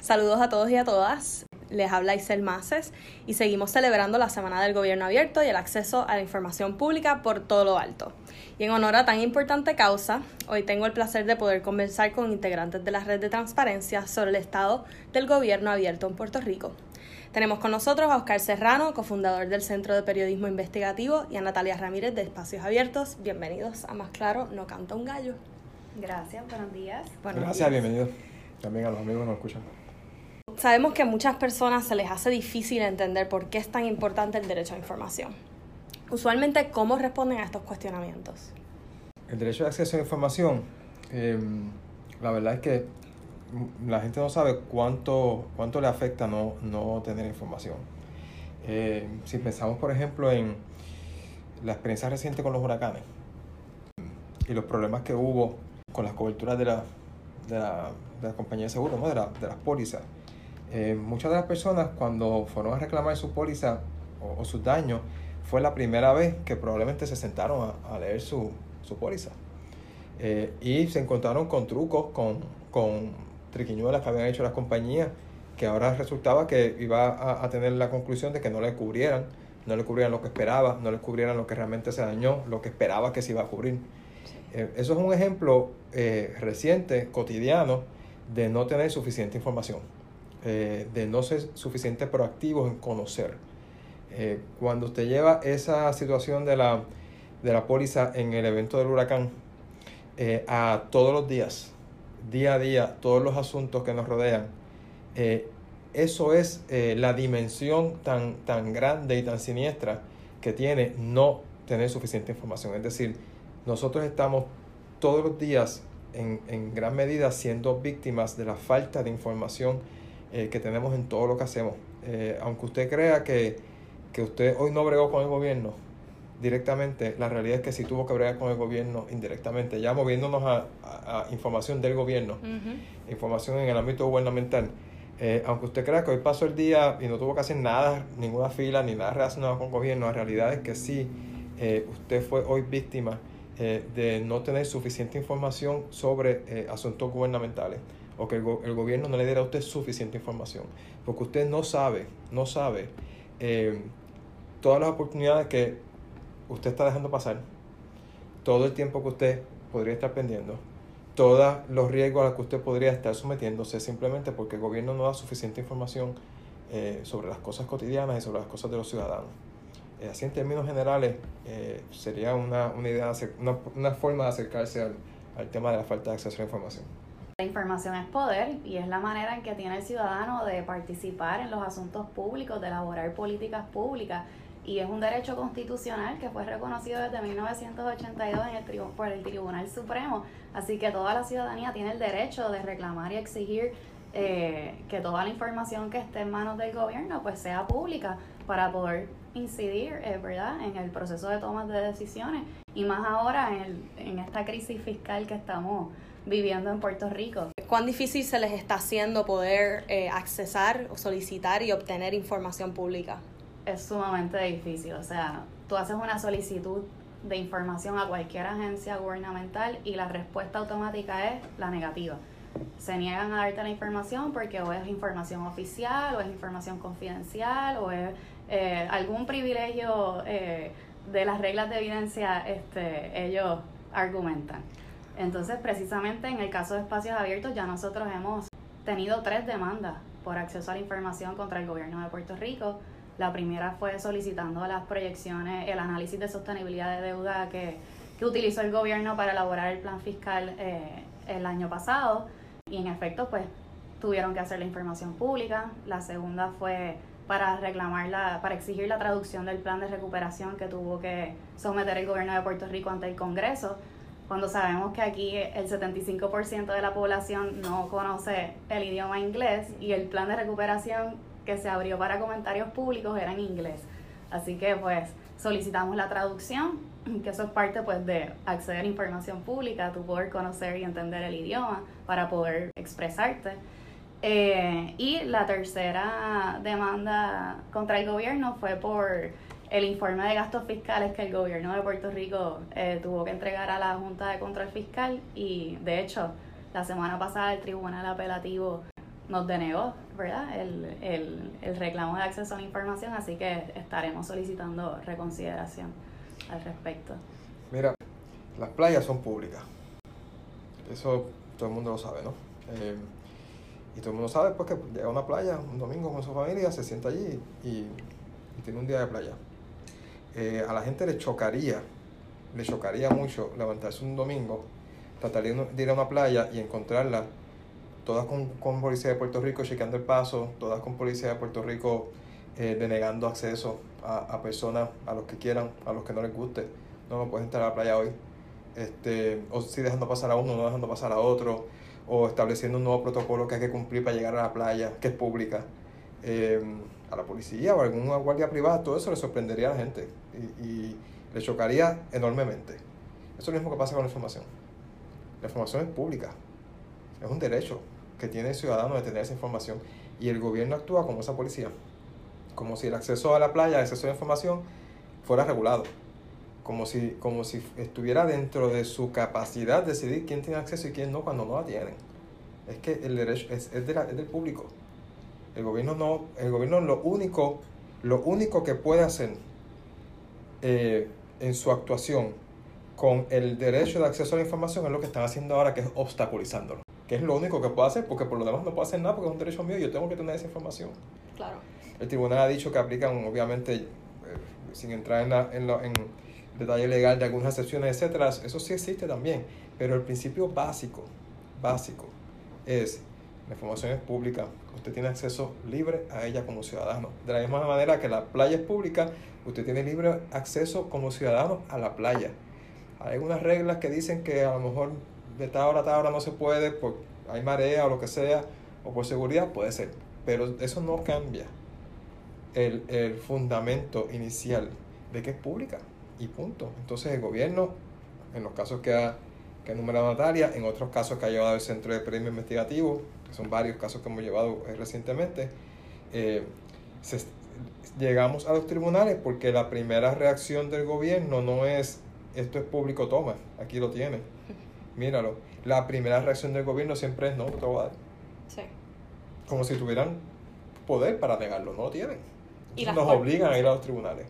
Saludos a todos y a todas. Les habla Isel Maces y seguimos celebrando la Semana del Gobierno Abierto y el acceso a la información pública por todo lo alto. Y en honor a tan importante causa, hoy tengo el placer de poder conversar con integrantes de la red de transparencia sobre el estado del Gobierno Abierto en Puerto Rico. Tenemos con nosotros a Oscar Serrano, cofundador del Centro de Periodismo Investigativo, y a Natalia Ramírez de Espacios Abiertos. Bienvenidos a Más Claro, no canta un gallo. Gracias, buenos días. Gracias, bienvenidos también a los amigos que nos escuchan. Sabemos que a muchas personas se les hace difícil entender por qué es tan importante el derecho a información. Usualmente, ¿cómo responden a estos cuestionamientos? El derecho de acceso a información, em, la verdad es que la gente no sabe cuánto, cuánto le afecta no, no tener información. Eh, si pensamos, por ejemplo, en la experiencia reciente con los huracanes y los problemas que hubo con las coberturas de la, de la, de la compañía de seguro, ¿no? de, la, de las pólizas, eh, muchas de las personas cuando fueron a reclamar su póliza o, sus daños, fue la primera vez que probablemente se sentaron a, leer su, su póliza. Eh, y se encontraron con trucos, con, con triquiñuelas que habían hecho las compañías, que ahora resultaba que iba a, a, tener la conclusión de que no le cubrieran, no le cubrieran lo que esperaba, no le cubrieran lo que realmente se dañó, lo que esperaba que se iba a cubrir. Eh, eso es un ejemplo reciente, cotidiano, de no tener suficiente información. Eh, de no ser suficiente proactivos en conocer. Eh, cuando usted lleva esa situación de la, de la póliza en el evento del huracán eh, a todos los días, día a día, todos los asuntos que nos rodean, eso es la dimensión tan, tan grande y tan siniestra que tiene no tener suficiente información. Es decir, nosotros estamos todos los días en, en gran medida siendo víctimas de la falta de información eh, que tenemos en todo lo que hacemos. Eh, aunque usted crea que, que, usted hoy no bregó con el gobierno directamente, la realidad es que sí tuvo que bregar con el gobierno indirectamente, ya moviéndonos a, a, información del gobierno, información en el ámbito gubernamental. Eh, aunque usted crea que hoy pasó el día y no tuvo que hacer nada, ninguna fila, ni nada relacionado con el gobierno, la realidad es que sí, usted fue hoy víctima de no tener suficiente información sobre asuntos gubernamentales o que el, gobierno no le diera a usted suficiente información, porque usted no sabe, no sabe eh, todas las oportunidades que usted está dejando pasar, todo el tiempo que usted podría estar pendiendo, todos los riesgos a los que usted podría estar sometiéndose simplemente porque el gobierno no da suficiente información eh, sobre las cosas cotidianas y sobre las cosas de los ciudadanos. Eh, así en términos generales sería una, una idea, una, una, forma de acercarse al, al tema de la falta de acceso a la información. La información es poder y es la manera en que tiene el ciudadano de participar en los asuntos públicos, de elaborar políticas públicas y es un derecho constitucional que fue reconocido desde 1982 en el por el Tribunal Supremo. Así que toda la ciudadanía tiene el derecho de reclamar y exigir eh, que toda la información que esté en manos del gobierno pues sea pública para poder incidir eh, ¿verdad? en el proceso de toma de decisiones y más ahora en, en esta crisis fiscal que estamos viviendo en Puerto Rico. ¿Cuán difícil se les está haciendo poder eh, accesar solicitar y obtener información pública? Es sumamente difícil, o sea, tú haces una solicitud de información a cualquier agencia gubernamental y la respuesta automática es la negativa. Se niegan a darte la información porque o es información oficial o es información confidencial o es eh, algún privilegio eh, de las reglas de evidencia, este, ellos argumentan. Entonces, precisamente en el caso de espacios abiertos, ya nosotros hemos tenido tres demandas por acceso a la información contra el gobierno de Puerto Rico. La primera fue solicitando las proyecciones, el análisis de sostenibilidad de deuda que, que utilizó el gobierno para elaborar el plan fiscal eh, el año pasado. Y en efecto, pues tuvieron que hacer la información pública. La segunda fue para reclamar la, para exigir la traducción del plan de recuperación que tuvo que someter el gobierno de Puerto Rico ante el Congreso cuando sabemos que aquí el 75% de la población no conoce el idioma inglés y el plan de recuperación que se abrió para comentarios públicos era en inglés. Así que pues solicitamos la traducción, que eso es parte pues de acceder a información pública, tu poder conocer y entender el idioma para poder expresarte. Eh, y la tercera demanda contra el gobierno fue por el informe de gastos fiscales que el gobierno de Puerto Rico eh, tuvo que entregar a la Junta de Control Fiscal y de hecho la semana pasada el Tribunal Apelativo nos denegó, ¿verdad? El, el, el reclamo de acceso a la información, así que estaremos solicitando reconsideración al respecto. Mira, las playas son públicas. Eso todo el mundo lo sabe, ¿no? Eh, y todo el mundo sabe pues que llega a una playa un domingo con su familia, se sienta allí y, tiene un día de playa. Eh, a la gente le chocaría, le chocaría mucho levantarse un domingo, tratar de ir a una playa y encontrarla todas con, con policía de Puerto Rico chequeando el paso, todas con policía de Puerto Rico eh, denegando acceso a, a, personas, a los que quieran, a los que no les guste. No, no puedes entrar a la playa hoy. Este, o si dejando pasar a uno, no dejando pasar a otro, o estableciendo un nuevo protocolo que hay que cumplir para llegar a la playa, que es pública. Eh, a la policía o a alguna guardia privada, todo eso le sorprendería a la gente y, y le chocaría enormemente. Eso es lo mismo que pasa con la información. La información es pública, es un derecho que tiene el ciudadano de tener esa información y el gobierno actúa como esa policía, como si el acceso a la playa, el acceso a la información fuera regulado, como si, como si estuviera dentro de su capacidad de decidir quién tiene acceso y quién no cuando no la tienen. Es que el derecho es, es, de la, es del público. El gobierno no, el gobierno lo único, lo único que puede hacer eh, en su actuación con el derecho de acceso a la información es lo que están haciendo ahora, que es obstaculizándolo. Que es lo único que puede hacer, porque por lo demás no puedo hacer nada, porque es un derecho mío y yo tengo que tener esa información. Claro. El tribunal ha dicho que aplican, obviamente, eh, sin entrar en, la, en, lo, en detalle legal de algunas excepciones, etcétera, eso sí existe también. Pero el principio básico, básico, es la información es pública, usted tiene acceso libre a ella como ciudadano. De la misma manera que la playa es pública, usted tiene libre acceso como ciudadano a la playa. Hay unas reglas que dicen que a lo mejor de tal hora a tal hora no se puede, por, hay marea o lo que sea, o por seguridad, puede ser. Pero eso no cambia el, el fundamento inicial de que es pública y punto. Entonces el gobierno, en los casos que ha, que ha enumerado Natalia, en otros casos que ha llevado el Centro de Premio Investigativo, que son varios casos que hemos llevado eh, recientemente, eh, se, llegamos a los tribunales porque la primera reacción del gobierno no es esto es público, toma, aquí lo tiene, míralo. La primera reacción del gobierno siempre es no, no te voy a dar. Sí. Como si tuvieran poder para negarlo, no lo tienen. Y nos obligan a ir a los tribunales.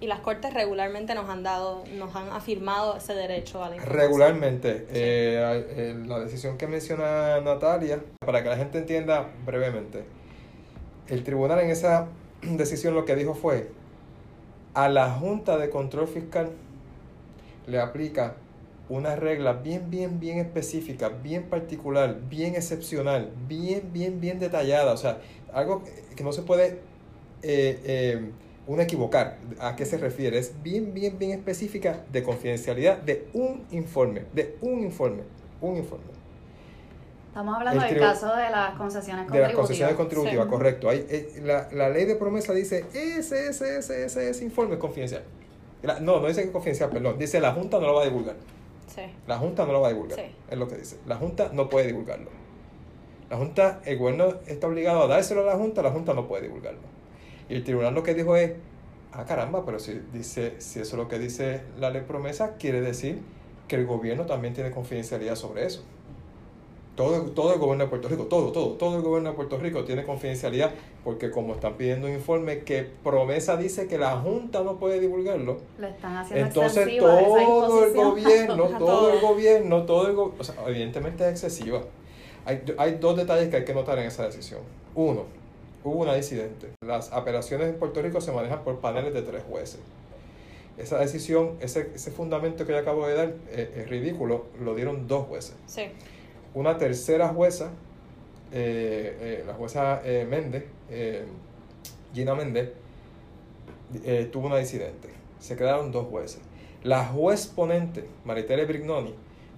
Y las cortes regularmente nos han dado, nos han afirmado ese derecho a la información. Regularmente, eh, eh, la decisión que menciona Natalia, para que la gente entienda brevemente, el tribunal en esa decisión lo que dijo fue, a la Junta de Control Fiscal le aplica una regla bien, bien, bien específica, bien particular, bien excepcional, bien, bien, bien detallada, o sea, algo que no se puede eh, eh, uno equivocar. ¿A qué se refiere? Es bien, bien, bien específica de confidencialidad de un informe, de un informe, un informe. Estamos hablando El del caso de las concesiones De contributivas. las concesiones contributivas, Sí. correcto. Hay, eh, la, la ley de promesa dice ese, ese, ese, ese, ese informe es confidencial. La- no, no dice que es confidencial, perdón. Dice la Junta no lo va a divulgar. Sí. La Junta no lo va a divulgar. Sí. Es lo que dice. La Junta no puede divulgarlo. La Junta, el gobierno está obligado a dárselo a la Junta, la Junta no puede divulgarlo. Y el tribunal lo que dijo es, ah caramba, pero si dice, si eso es lo que dice la ley promesa, quiere decir que el gobierno también tiene confidencialidad sobre eso. Todo, todo el gobierno de Puerto Rico, todo, todo, todo el gobierno de Puerto Rico tiene confidencialidad porque como están pidiendo un informe que promesa dice que la Junta no puede divulgarlo, Le están haciendo entonces todo el gobierno, todo el gobierno, todo el gobierno, o sea, evidentemente es excesiva. Hay, hay dos detalles que hay que notar en esa decisión. Uno, hubo una disidente. Las apelaciones en Puerto Rico se manejan por paneles de tres jueces. Esa decisión, ese, ese fundamento que yo acabo de dar, eh, es ridículo, lo dieron dos jueces. Sí. Una tercera jueza, eh, eh, la jueza Méndez, Gina Méndez, tuvo una disidente. Se quedaron dos jueces. La juez ponente, Maritele Brignoni,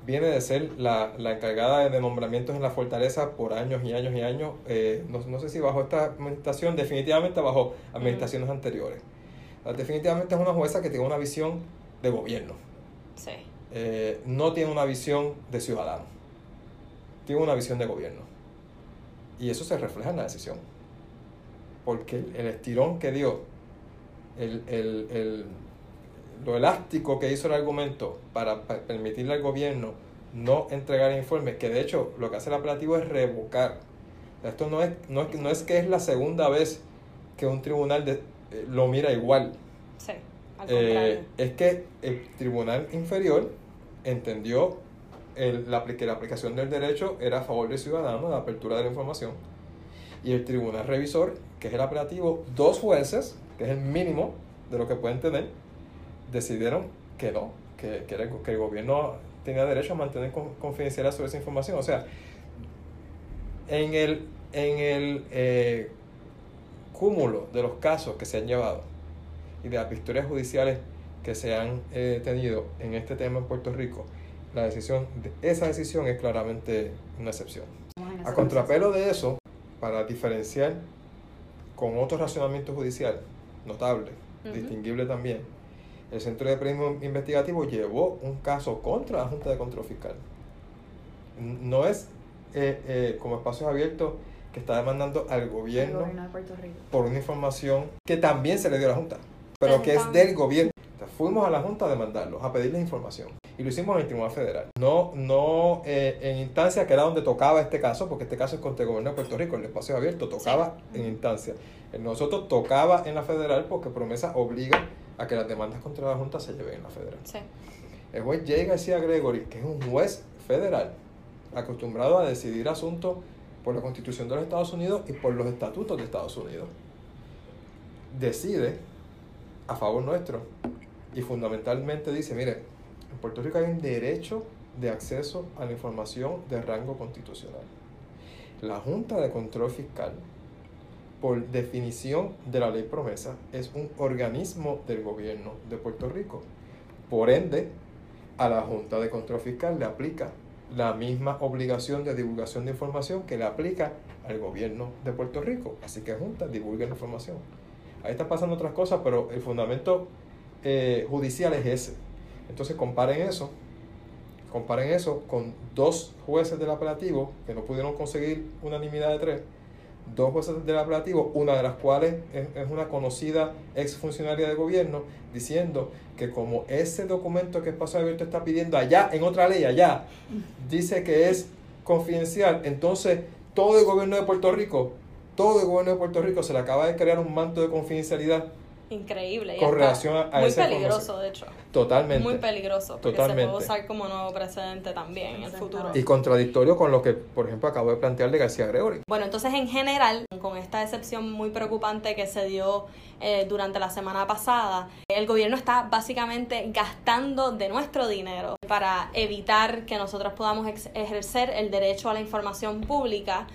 viene de ser la, la encargada de nombramientos en la fortaleza por años y años y años. eh, no, no sé si bajo esta administración, definitivamente bajo administraciones anteriores. Ah, Definitivamente es una jueza que tiene una visión de gobierno. Sí. Eh, no tiene una visión de ciudadano. Tiene una visión de gobierno. Y eso se refleja en la decisión. Porque el, el estirón que dio, el, el- el- lo elástico que hizo el argumento para, pa- permitirle al gobierno no entregar el informe, que de hecho lo que hace el apelativo es revocar Esto no es, no es, no es que es la segunda vez que un tribunal de, eh, lo mira igual. Sí, al Eh, contrario. es que el tribunal inferior entendió el- la, que la aplicación del derecho era a favor del ciudadano, la apertura de la información. Y el tribunal revisor, que es el apelativo, dos jueces, que es el mínimo de lo que pueden tener, decidieron que no, que, que, el, que el gobierno tenía derecho a mantener con- confidencialidad sobre esa información. O sea, en el, en el eh, cúmulo de los casos que se han llevado y de las victorias judiciales que se han eh, tenido en este tema en Puerto Rico, la decisión de, esa decisión es claramente una excepción. A contrapelo de eso, para diferenciar con otro racionamiento judicial notable, Ujú. distinguible también, el Centro de Premio Investigativo llevó un caso contra la Junta de Control Fiscal. No es eh, eh, como espacios abiertos que está demandando al gobierno gobierno de Puerto Rico. por una información que también se le dio a la Junta, pero que es del gobierno. Fuimos a la Junta a demandarlos, a pedirles información. Y lo hicimos en el Tribunal Federal. No, no eh, en instancia que era donde tocaba este caso, porque este caso es contra el gobierno de Puerto Rico, el espacio abierto tocaba en instancia. Nosotros tocaba en la federal porque promesa obliga a que las demandas contra la Junta se lleven en la federal. Sí. El juez J. García Gregory, que es un juez federal, acostumbrado a decidir asuntos por la Constitución de los Estados Unidos y por los estatutos de Estados Unidos, decide a favor nuestro y fundamentalmente dice, mire, en Puerto Rico hay un derecho de acceso a la información de rango constitucional. La Junta de Control Fiscal, por definición de la ley promesa, es un organismo del gobierno de Puerto Rico. Por ende, a la Junta de Control Fiscal le aplica la misma obligación de divulgación de información que le aplica al gobierno de Puerto Rico. Así que Junta divulga la información. Ahí están pasando otras cosas, pero el fundamento eh, judicial es ese. Entonces comparen eso, comparen eso con dos jueces del apelativo que no pudieron conseguir unanimidad de tres, dos jueces del apelativo, una de las cuales es, es una conocida exfuncionaria de gobierno, diciendo que como ese documento que Espacio Abierto está pidiendo allá, en otra ley allá, dice que es confidencial, entonces todo el gobierno de Puerto Rico, todo el gobierno de Puerto Rico se le acaba de crear un manto de confidencialidad Increíble. y Con relación a- a Muy esa peligroso, de hecho. totalmente. Muy peligroso, porque se Totalmente. puede usar como nuevo precedente también en el futuro. y contradictorio con lo que, por ejemplo, acabo de plantear de García Gregory. Bueno, entonces en general, con esta excepción muy preocupante que se dio eh, durante la semana pasada, el gobierno está básicamente gastando de nuestro dinero para evitar que nosotros podamos ejercer el derecho a la información pública.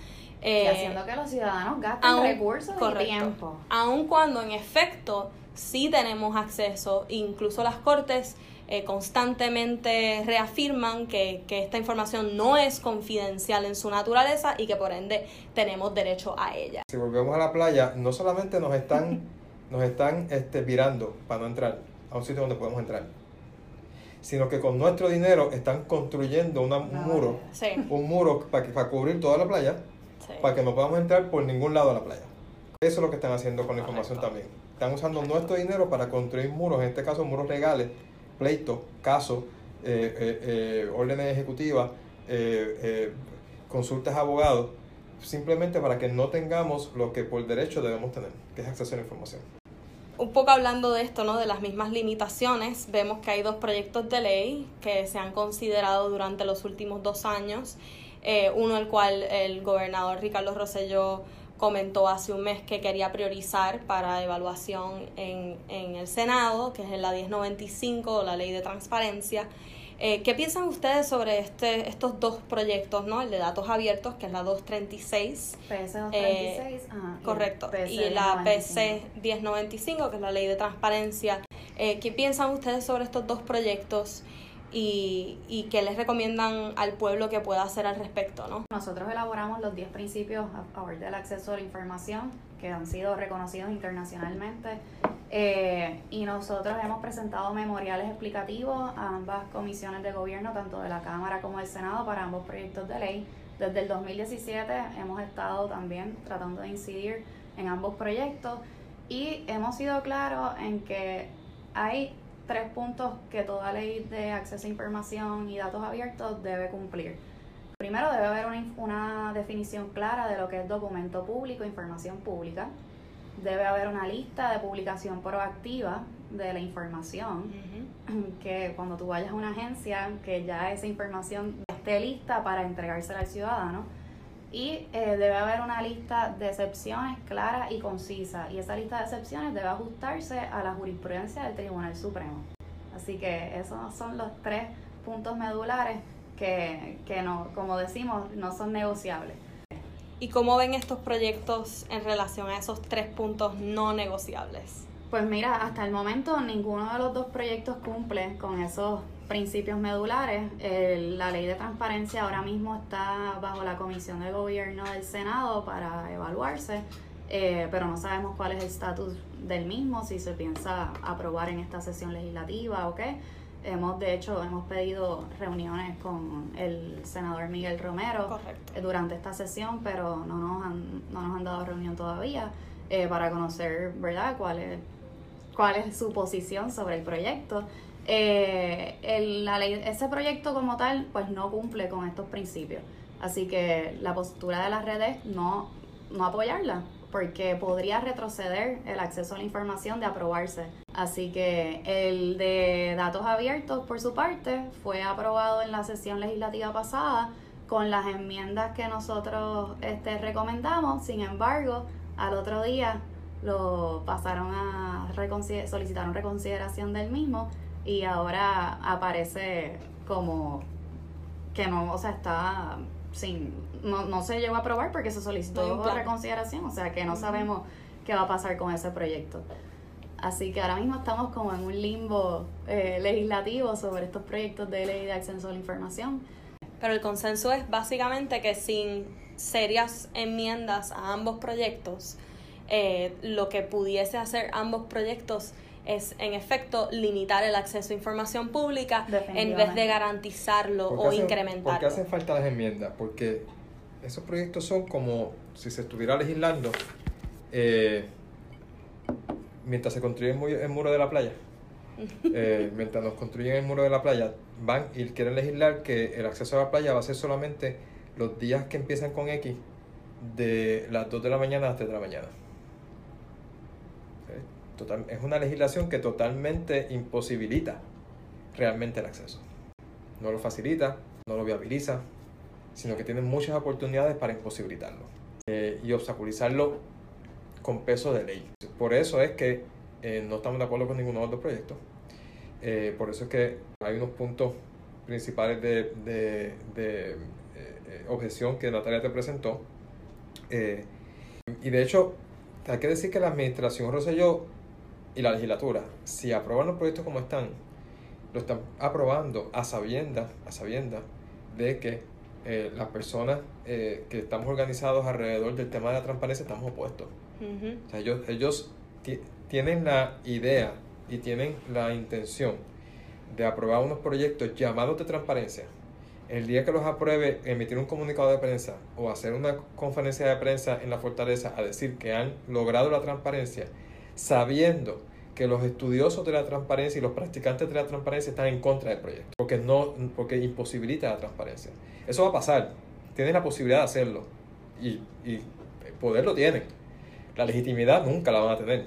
Y eh, haciendo que los ciudadanos gasten aun- recursos correcto. y tiempo. Aun cuando en efecto sí tenemos acceso, incluso las cortes eh, constantemente reafirman que, que esta información no es confidencial en su naturaleza y que por ende tenemos derecho a ella. Si volvemos a la playa, no solamente nos están, nos están este, virando para no entrar a un sitio donde podemos entrar, sino que con nuestro dinero están construyendo una- un Una muro. Sí, un muro para, que- para cubrir toda la playa, sí. para que no podamos entrar por ningún lado de la playa. Eso es lo que están haciendo con la información Correcto. también. Están usando nuestro dinero para construir muros, en este caso muros legales, pleitos, casos, eh, eh, eh, órdenes ejecutivas, eh, consultas a abogados, simplemente para que no tengamos lo que por derecho debemos tener, que es acceso a la información. Un poco hablando de esto, ¿no? De las mismas limitaciones, vemos que hay dos proyectos de ley que se han considerado durante los últimos dos años. Eh, uno el cual el gobernador Ricardo Rosselló comentó hace un mes que quería priorizar para evaluación en, en el Senado, que es la 1095, la ley de transparencia. Eh, ¿Qué piensan ustedes sobre este, estos dos proyectos, ¿no? El de datos abiertos, que es la 236, PS 236, Eh, ajá, y Correcto. PC Y la 95. PC 1095, que es la ley de transparencia. Eh, ¿Qué piensan ustedes sobre estos dos proyectos y, y qué les recomiendan al pueblo que pueda hacer al respecto? ¿no? Nosotros elaboramos los 10 principios a favor del acceso a la información que han sido reconocidos internacionalmente eh, y nosotros hemos presentado memoriales explicativos a ambas comisiones de gobierno, tanto de la Cámara como del Senado, para ambos proyectos de ley. Desde el 2017 hemos estado también tratando de incidir en ambos proyectos y hemos sido claros en que hay tres puntos que toda ley de acceso a información y datos abiertos debe cumplir. Primero debe haber una, una definición clara de lo que es documento público, información pública. Debe haber una lista de publicación proactiva de la información, que cuando tú vayas a una agencia, que ya esa información esté lista para entregársela al ciudadano. Y eh, debe haber una lista de excepciones clara y concisa. Y esa lista de excepciones debe ajustarse a la jurisprudencia del Tribunal Supremo. Así que esos son los tres puntos medulares que, que no, como decimos, no son negociables. ¿Y cómo ven estos proyectos en relación a esos tres puntos no negociables? Pues mira, hasta el momento ninguno de los dos proyectos cumple con esos principios medulares. la ley de transparencia ahora mismo está bajo la Comisión de Gobierno del Senado para evaluarse, eh, pero no sabemos cuál es el estatus del mismo, si se piensa aprobar en esta sesión legislativa o qué. Hemos, de hecho, hemos pedido reuniones con el senador Miguel Romero durante esta sesión, pero no nos han, no nos han dado reunión todavía eh, para conocer, ¿verdad?, cuál es, cuál es su posición sobre el proyecto. Eh, el, ese proyecto como tal, pues no cumple con estos principios. Así que la postura de las redes no, no apoyarla porque podría retroceder el acceso a la información de aprobarse. Así que el de datos abiertos, por su parte, fue aprobado en la sesión legislativa pasada con las enmiendas que nosotros este, recomendamos. Sin embargo, al otro día lo pasaron a solicitaron reconsideración del mismo y ahora aparece como que no, o sea, está sin, no, no se llegó a aprobar porque se solicitó reconsideración, o sea que no sabemos qué va a pasar con ese proyecto. Así que ahora mismo estamos como en un limbo eh, legislativo sobre estos proyectos de ley de acceso a la información. Pero el consenso es básicamente que sin serias enmiendas a ambos proyectos, eh, lo que pudiese hacer ambos proyectos es en efecto limitar el acceso a información pública en vez de garantizarlo o incrementarlo. ¿Por qué hacen falta las enmiendas? Porque esos proyectos son como si se estuviera legislando eh, mientras se construye el muro de la playa. Eh, mientras nos construyen el muro de la playa, van y quieren legislar que el acceso a la playa va a ser solamente los días que empiezan con X de las 2 de la mañana a las 3 de la mañana es una legislación que totalmente imposibilita realmente el acceso. No lo facilita, no lo viabiliza, sino que tiene muchas oportunidades para imposibilitarlo eh, y obstaculizarlo con peso de ley. Por eso es que eh, no estamos de acuerdo con ninguno de los proyectos. Eh, por eso es que hay unos puntos principales de, objeción que Natalia te presentó. y de hecho, hay que decir que la administración Rosselló y la legislatura, si aprueban los proyectos como están, lo están aprobando a sabiendas, a sabienda de que eh, las personas eh, que estamos organizados alrededor del tema de la transparencia estamos opuestos. o sea, ellos, ellos tienen la idea y tienen la intención de aprobar unos proyectos llamados de transparencia. El día que los apruebe, emitir un comunicado de prensa o hacer una conferencia de prensa en la fortaleza a decir que han logrado la transparencia sabiendo que los estudiosos de la transparencia y los practicantes de la transparencia están en contra del proyecto, porque, no, porque imposibilita la transparencia. Eso va a pasar, tienen la posibilidad de hacerlo y, y poder lo tienen. La legitimidad nunca la van a tener.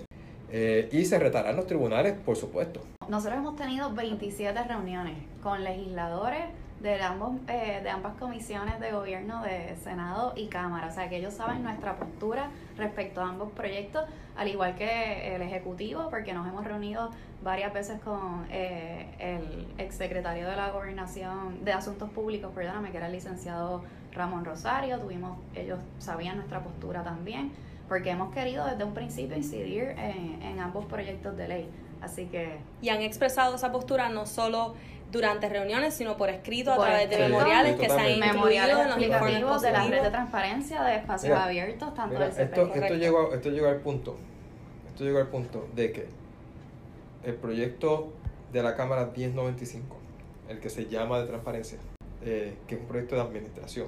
Eh, y se retarán los tribunales, por supuesto. Nosotros hemos tenido 27 reuniones con legisladores, de, ambos, eh, de ambas comisiones de gobierno de Senado y Cámara. O sea, que ellos saben nuestra postura respecto a ambos proyectos, al igual que el Ejecutivo, porque nos hemos reunido varias veces con eh, el exsecretario de la Gobernación de Asuntos Públicos, perdóname, que era el licenciado Ramón Rosario. Tuvimos, ellos sabían nuestra postura también, porque hemos querido desde un principio incidir en, en ambos proyectos de ley. Así que... Y han expresado esa postura no solo durante reuniones, sino por escrito a través de memoriales que se han incluido en los informes de la red de transparencia de espacios abiertos, tanto del esto, esto llegó, esto llegó al punto, esto llegó al punto de que el proyecto de la Cámara 1095, el que se llama de transparencia, eh, que es un proyecto de administración,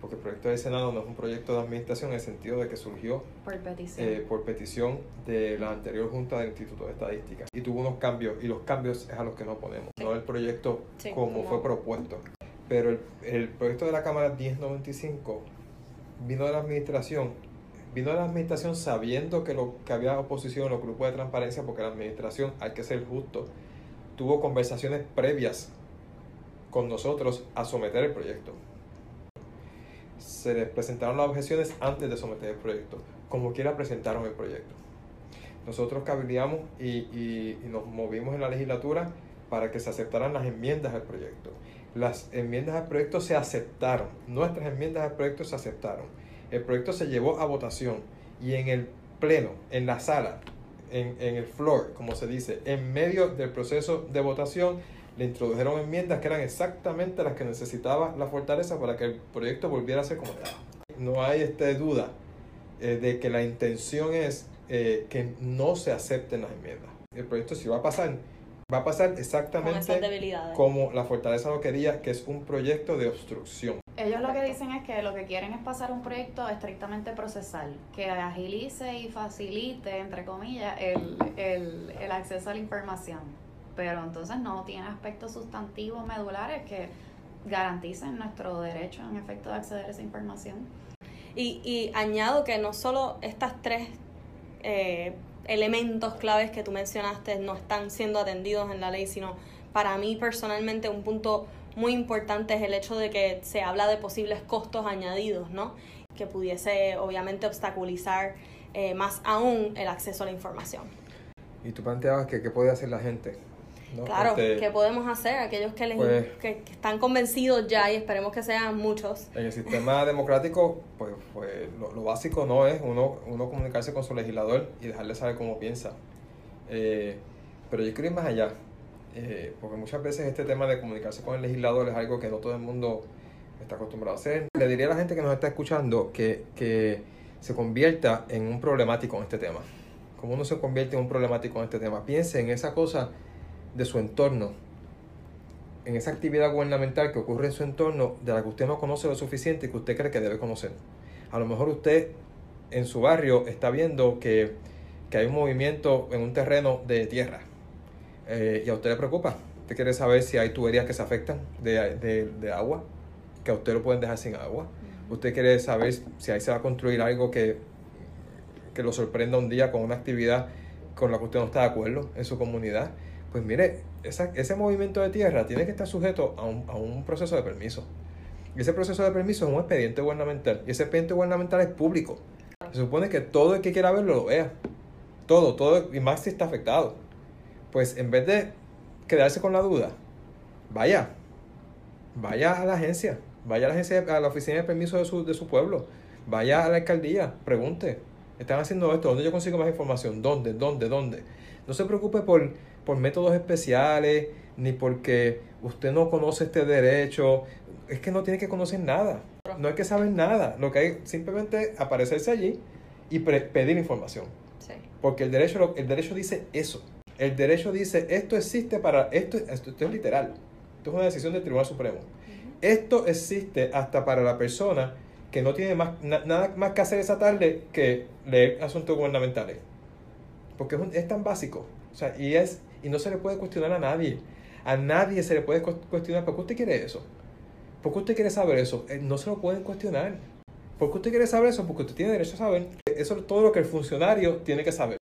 porque el proyecto del Senado no es un proyecto de administración en el sentido de que surgió por petición, eh, por petición de la anterior Junta del Instituto de Estadística y tuvo unos cambios y los cambios es a los que nos oponemos, no el proyecto como, fue propuesto. pero el, el proyecto de la Cámara 1095 vino de la administración, vino de la administración sabiendo que, lo, que había oposición en los grupos de transparencia, porque la administración, hay que ser justo, tuvo conversaciones previas con nosotros a someter el proyecto. Se les presentaron las objeciones antes de someter el proyecto. Como quiera presentaron el proyecto. Nosotros cabildeamos y, y, nos movimos en la legislatura para que se aceptaran las enmiendas al proyecto. Las enmiendas al proyecto se aceptaron, nuestras enmiendas al proyecto se aceptaron. El proyecto se llevó a votación y en el pleno, en la sala, en, en el floor, como se dice, en medio del proceso de votación, le introdujeron enmiendas que eran exactamente las que necesitaba la fortaleza para que el proyecto volviera a ser como estaba. No hay este, duda eh, de que la intención es eh, que no se acepten las enmiendas. El proyecto si va a pasar, va a pasar exactamente como la fortaleza lo quería, que es un proyecto de obstrucción. Ellos lo que dicen es que lo que quieren es pasar un proyecto estrictamente procesal, que agilice y facilite, entre comillas, el, el, el acceso a la información pero entonces no tiene aspectos sustantivos medulares que garanticen nuestro derecho en efecto de acceder a esa información. Y, y añado que no solo estas tres eh, elementos claves que tú mencionaste no están siendo atendidos en la ley, sino para mí personalmente un punto muy importante es el hecho de que se habla de posibles costos añadidos, ¿no? Que pudiese obviamente obstaculizar eh, más aún el acceso a la información. Y tú planteabas que qué puede hacer la gente Claro, este, ¿qué podemos hacer? Aquellos que, les, pues, que, están convencidos ya y esperemos que sean muchos. En el sistema democrático, pues, pues lo, básico no es uno, uno comunicarse con su legislador y dejarle saber cómo piensa. Eh, pero yo quiero ir más allá, eh, porque muchas veces este tema de comunicarse con el legislador es algo que no todo el mundo está acostumbrado a hacer. Le diría a la gente que nos está escuchando que, que se convierta en un problemático en este tema. ¿Cómo uno se convierte en un problemático en este tema? Piense en esa cosa de su entorno, en esa actividad gubernamental que ocurre en su entorno, de la que usted no conoce lo suficiente y que usted cree que debe conocer. A lo mejor usted en su barrio está viendo que, hay un movimiento en un terreno de tierra eh, y a usted le preocupa. Usted quiere saber si hay tuberías que se afectan de, agua, que a usted lo pueden dejar sin agua. Usted quiere saber si ahí se va a construir algo que, que lo sorprenda un día con una actividad con la que usted no está de acuerdo en su comunidad. Pues mire, ese movimiento de tierra tiene que estar sujeto a un, proceso de permiso. Y ese proceso de permiso es un expediente gubernamental. Y ese expediente gubernamental es público. Se supone que todo el que quiera verlo lo vea. Todo, todo, y más si está afectado. Pues en vez de quedarse con la duda, vaya, vaya a la agencia, vaya a la agencia, a la oficina de permiso de su, de su pueblo, vaya a la alcaldía, pregunte, están haciendo esto, ¿dónde yo consigo más información? ¿Dónde? ¿Dónde? ¿Dónde? No se preocupe por por métodos especiales, ni porque usted no conoce este derecho. Es que no tiene que conocer nada. No hay que saber nada. Lo que hay simplemente aparecerse allí y pedir información. Porque el derecho, el derecho dice eso. El derecho dice, esto existe para, esto, esto, es literal. Esto es una decisión del Tribunal Supremo. Esto existe hasta para la persona que no tiene más, nada más que hacer esa tarde que leer asuntos gubernamentales. Porque es, es tan básico. O sea, y es y no se le puede cuestionar a nadie. A nadie se le puede cuestionar. ¿Por qué usted quiere eso? ¿Por qué usted quiere saber eso? Eh, no se lo pueden cuestionar. ¿Por qué usted quiere saber eso? Porque usted tiene derecho a saber. Eso es todo lo que el funcionario tiene que saber.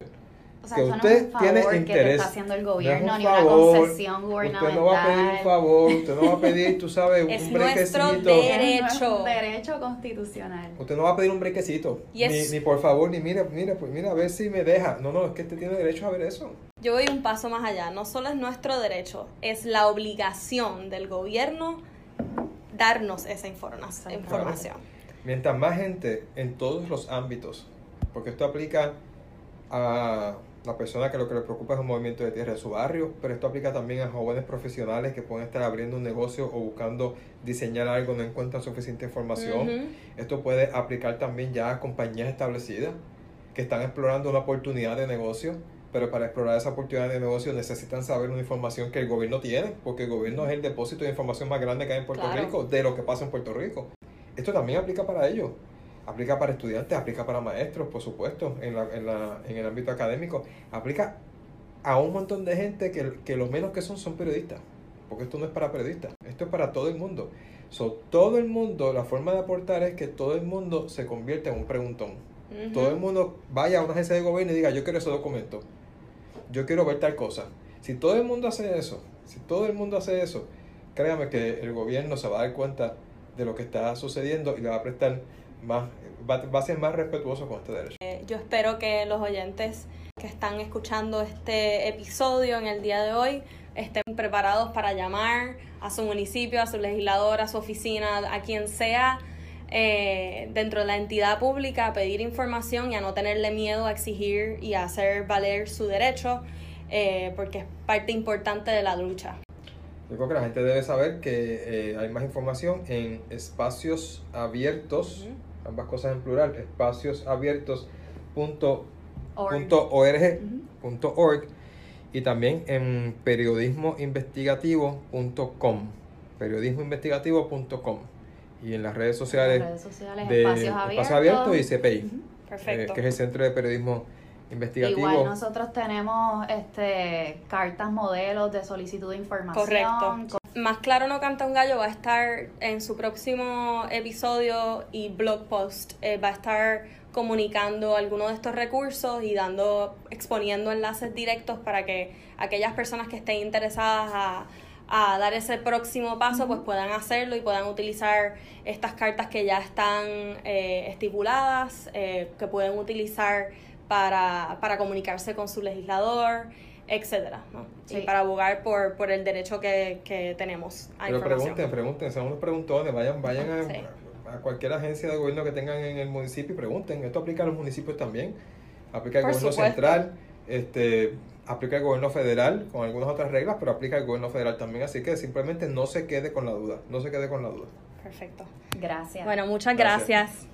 O sea, que usted no es un tiene interés. que te está haciendo el gobierno, ni una concesión gubernamental. Usted no va a pedir un favor, usted no va a pedir, tú sabes, un es brequecito. Nuestro derecho. Es derecho constitucional. Usted no va a pedir un brequecito. Ni, ni por favor, ni mira, mira, pues mira, a ver si me deja. No, no, es que usted tiene derecho a ver eso. Yo voy un paso más allá. No solo es nuestro derecho, es la obligación del gobierno darnos esa información. Mientras más gente en todos los ámbitos, porque esto aplica a la persona que lo que le preocupa es un movimiento de tierra de su barrio, pero esto aplica también a jóvenes profesionales que pueden estar abriendo un negocio o buscando diseñar algo, no encuentran suficiente información. Esto puede aplicar también ya a compañías establecidas que están explorando una oportunidad de negocio pero para explorar esa oportunidad de negocio necesitan saber una información que el gobierno tiene, porque el gobierno es el depósito de información más grande que hay en Puerto Rico, de lo que pasa en Puerto Rico. Esto también aplica para ellos, aplica para estudiantes, aplica para maestros, por supuesto, en, la, en, la, en el ámbito académico, aplica a un montón de gente que, que lo menos que son son periodistas, porque esto no es para periodistas, esto es para todo el mundo. So, todo el mundo, la forma de aportar es que todo el mundo se convierta en un preguntón. Todo el mundo vaya a una agencia de gobierno y diga, yo quiero ese documento, yo quiero ver tal cosa. Si todo el mundo hace eso, si todo el mundo hace eso, créame que el gobierno se va a dar cuenta de lo que está sucediendo y le va a prestar más, va, va a ser más respetuoso con este derecho. Eh, Yo espero que los oyentes que están escuchando este episodio en el día de hoy estén preparados para llamar a su municipio, a su legislador, a su oficina, a quien sea eh, dentro de la entidad pública a pedir información y a no tenerle miedo a exigir y a hacer valer su derecho, eh, porque es parte importante de la lucha. Yo creo que la gente debe saber que eh, hay más información en espacios abiertos, ambas cosas en plural, espaciosabiertos.org Org. punto org, y también en periodismoinvestigativo.com periodismoinvestigativo.com y en las redes sociales redes sociales, de espacios abiertos. Espacio Abierto y CPI, Perfecto. eh, que es el Centro de Periodismo Investigativo. Igual nosotros tenemos este cartas modelos de solicitud de información. Correcto. Más claro no canta un gallo va a estar en su próximo episodio y blog post eh, va a estar comunicando algunos de estos recursos y dando exponiendo enlaces directos para que aquellas personas que estén interesadas a, a dar ese próximo paso pues puedan hacerlo y puedan utilizar estas cartas que ya están eh, estipuladas eh, que pueden utilizar para, para comunicarse con su legislador etcétera ¿no? y para abogar por, por el derecho que, que tenemos a Pero pregunten, pregunten, son unos preguntones, vayan, vayan a, Sí. a cualquier agencia de gobierno que tengan en el municipio y pregunten. Esto aplica a los municipios también, aplica al gobierno supuesto. central, este, aplica al gobierno federal con algunas otras reglas, pero aplica al gobierno federal también. Así que simplemente no se quede con la duda, no se quede con la duda. Perfecto. Gracias. Bueno, muchas Gracias. gracias.